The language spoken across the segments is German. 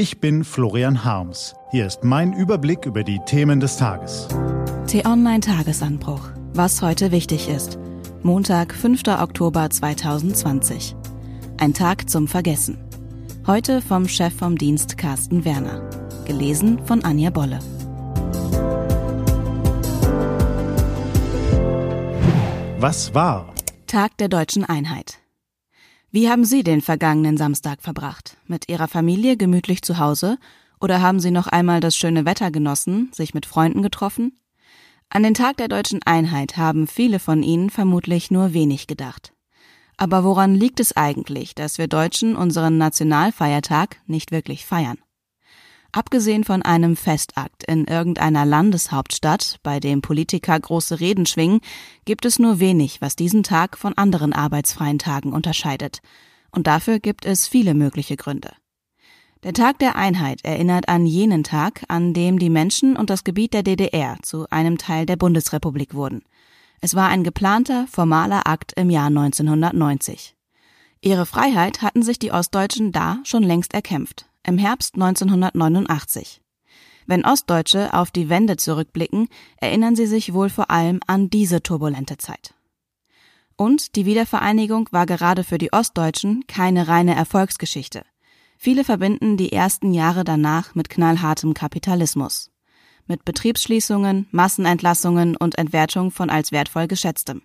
Ich bin Florian Harms. Hier ist mein Überblick über die Themen des Tages. T-Online Tagesanbruch. Was heute wichtig ist. Montag, 5. Oktober 2020. Ein Tag zum Vergessen. Heute vom Chef vom Dienst Carsten Werner. Gelesen von Anja Bolle. Was war? Tag der deutschen Einheit. Wie haben Sie den vergangenen Samstag verbracht? Mit Ihrer Familie gemütlich zu Hause? Oder haben Sie noch einmal das schöne Wetter genossen, sich mit Freunden getroffen? An den Tag der deutschen Einheit haben viele von Ihnen vermutlich nur wenig gedacht. Aber woran liegt es eigentlich, dass wir Deutschen unseren Nationalfeiertag nicht wirklich feiern? Abgesehen von einem Festakt in irgendeiner Landeshauptstadt, bei dem Politiker große Reden schwingen, gibt es nur wenig, was diesen Tag von anderen arbeitsfreien Tagen unterscheidet. Und dafür gibt es viele mögliche Gründe. Der Tag der Einheit erinnert an jenen Tag, an dem die Menschen und das Gebiet der DDR zu einem Teil der Bundesrepublik wurden. Es war ein geplanter, formaler Akt im Jahr 1990. Ihre Freiheit hatten sich die Ostdeutschen da schon längst erkämpft im Herbst 1989. Wenn Ostdeutsche auf die Wende zurückblicken, erinnern sie sich wohl vor allem an diese turbulente Zeit. Und die Wiedervereinigung war gerade für die Ostdeutschen keine reine Erfolgsgeschichte. Viele verbinden die ersten Jahre danach mit knallhartem Kapitalismus. Mit Betriebsschließungen, Massenentlassungen und Entwertung von als wertvoll geschätztem.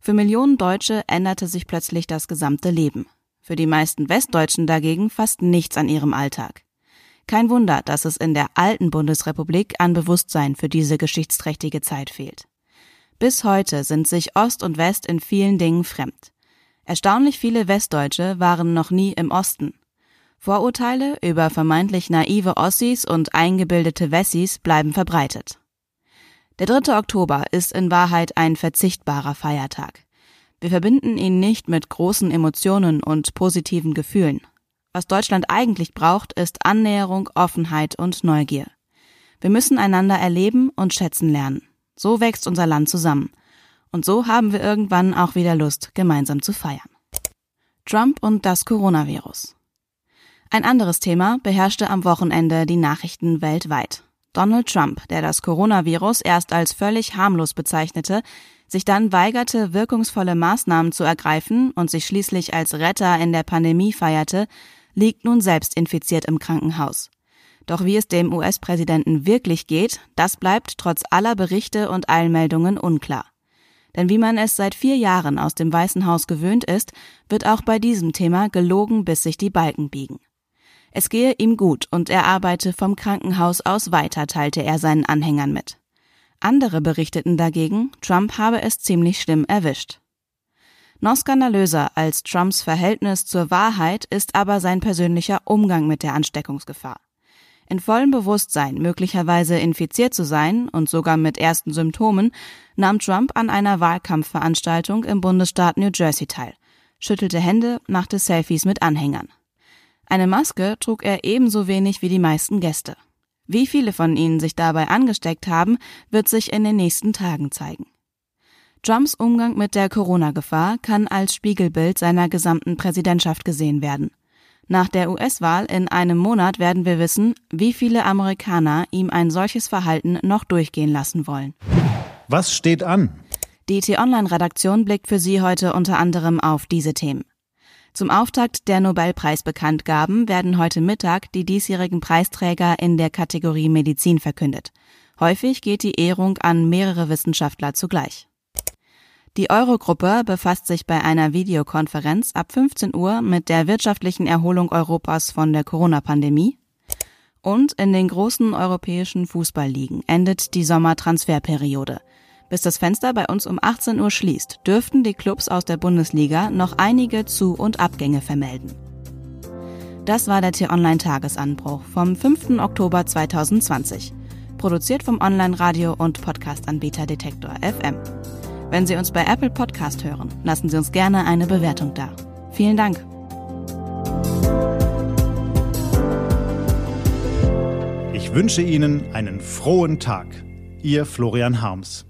Für Millionen Deutsche änderte sich plötzlich das gesamte Leben für die meisten Westdeutschen dagegen fast nichts an ihrem Alltag. Kein Wunder, dass es in der alten Bundesrepublik an Bewusstsein für diese geschichtsträchtige Zeit fehlt. Bis heute sind sich Ost und West in vielen Dingen fremd. Erstaunlich viele Westdeutsche waren noch nie im Osten. Vorurteile über vermeintlich naive Ossis und eingebildete Wessis bleiben verbreitet. Der 3. Oktober ist in Wahrheit ein verzichtbarer Feiertag. Wir verbinden ihn nicht mit großen Emotionen und positiven Gefühlen. Was Deutschland eigentlich braucht, ist Annäherung, Offenheit und Neugier. Wir müssen einander erleben und schätzen lernen. So wächst unser Land zusammen. Und so haben wir irgendwann auch wieder Lust, gemeinsam zu feiern. Trump und das Coronavirus. Ein anderes Thema beherrschte am Wochenende die Nachrichten weltweit. Donald Trump, der das Coronavirus erst als völlig harmlos bezeichnete, sich dann weigerte, wirkungsvolle Maßnahmen zu ergreifen und sich schließlich als Retter in der Pandemie feierte, liegt nun selbst infiziert im Krankenhaus. Doch wie es dem US-Präsidenten wirklich geht, das bleibt trotz aller Berichte und Eilmeldungen unklar. Denn wie man es seit vier Jahren aus dem Weißen Haus gewöhnt ist, wird auch bei diesem Thema gelogen, bis sich die Balken biegen. Es gehe ihm gut und er arbeite vom Krankenhaus aus weiter, teilte er seinen Anhängern mit. Andere berichteten dagegen, Trump habe es ziemlich schlimm erwischt. Noch skandalöser als Trumps Verhältnis zur Wahrheit ist aber sein persönlicher Umgang mit der Ansteckungsgefahr. In vollem Bewusstsein, möglicherweise infiziert zu sein und sogar mit ersten Symptomen, nahm Trump an einer Wahlkampfveranstaltung im Bundesstaat New Jersey teil, schüttelte Hände, machte Selfies mit Anhängern. Eine Maske trug er ebenso wenig wie die meisten Gäste. Wie viele von ihnen sich dabei angesteckt haben, wird sich in den nächsten Tagen zeigen. Trumps Umgang mit der Corona-Gefahr kann als Spiegelbild seiner gesamten Präsidentschaft gesehen werden. Nach der US-Wahl in einem Monat werden wir wissen, wie viele Amerikaner ihm ein solches Verhalten noch durchgehen lassen wollen. Was steht an? Die T-Online-Redaktion blickt für Sie heute unter anderem auf diese Themen. Zum Auftakt der Nobelpreisbekanntgaben werden heute Mittag die diesjährigen Preisträger in der Kategorie Medizin verkündet. Häufig geht die Ehrung an mehrere Wissenschaftler zugleich. Die Eurogruppe befasst sich bei einer Videokonferenz ab 15 Uhr mit der wirtschaftlichen Erholung Europas von der Corona-Pandemie. Und in den großen europäischen Fußballligen endet die Sommertransferperiode. Bis das Fenster bei uns um 18 Uhr schließt, dürften die Clubs aus der Bundesliga noch einige Zu- und Abgänge vermelden. Das war der T-Online-Tagesanbruch vom 5. Oktober 2020. Produziert vom Online-Radio- und Podcast-Anbieter Detektor FM. Wenn Sie uns bei Apple Podcast hören, lassen Sie uns gerne eine Bewertung da. Vielen Dank. Ich wünsche Ihnen einen frohen Tag. Ihr Florian Harms.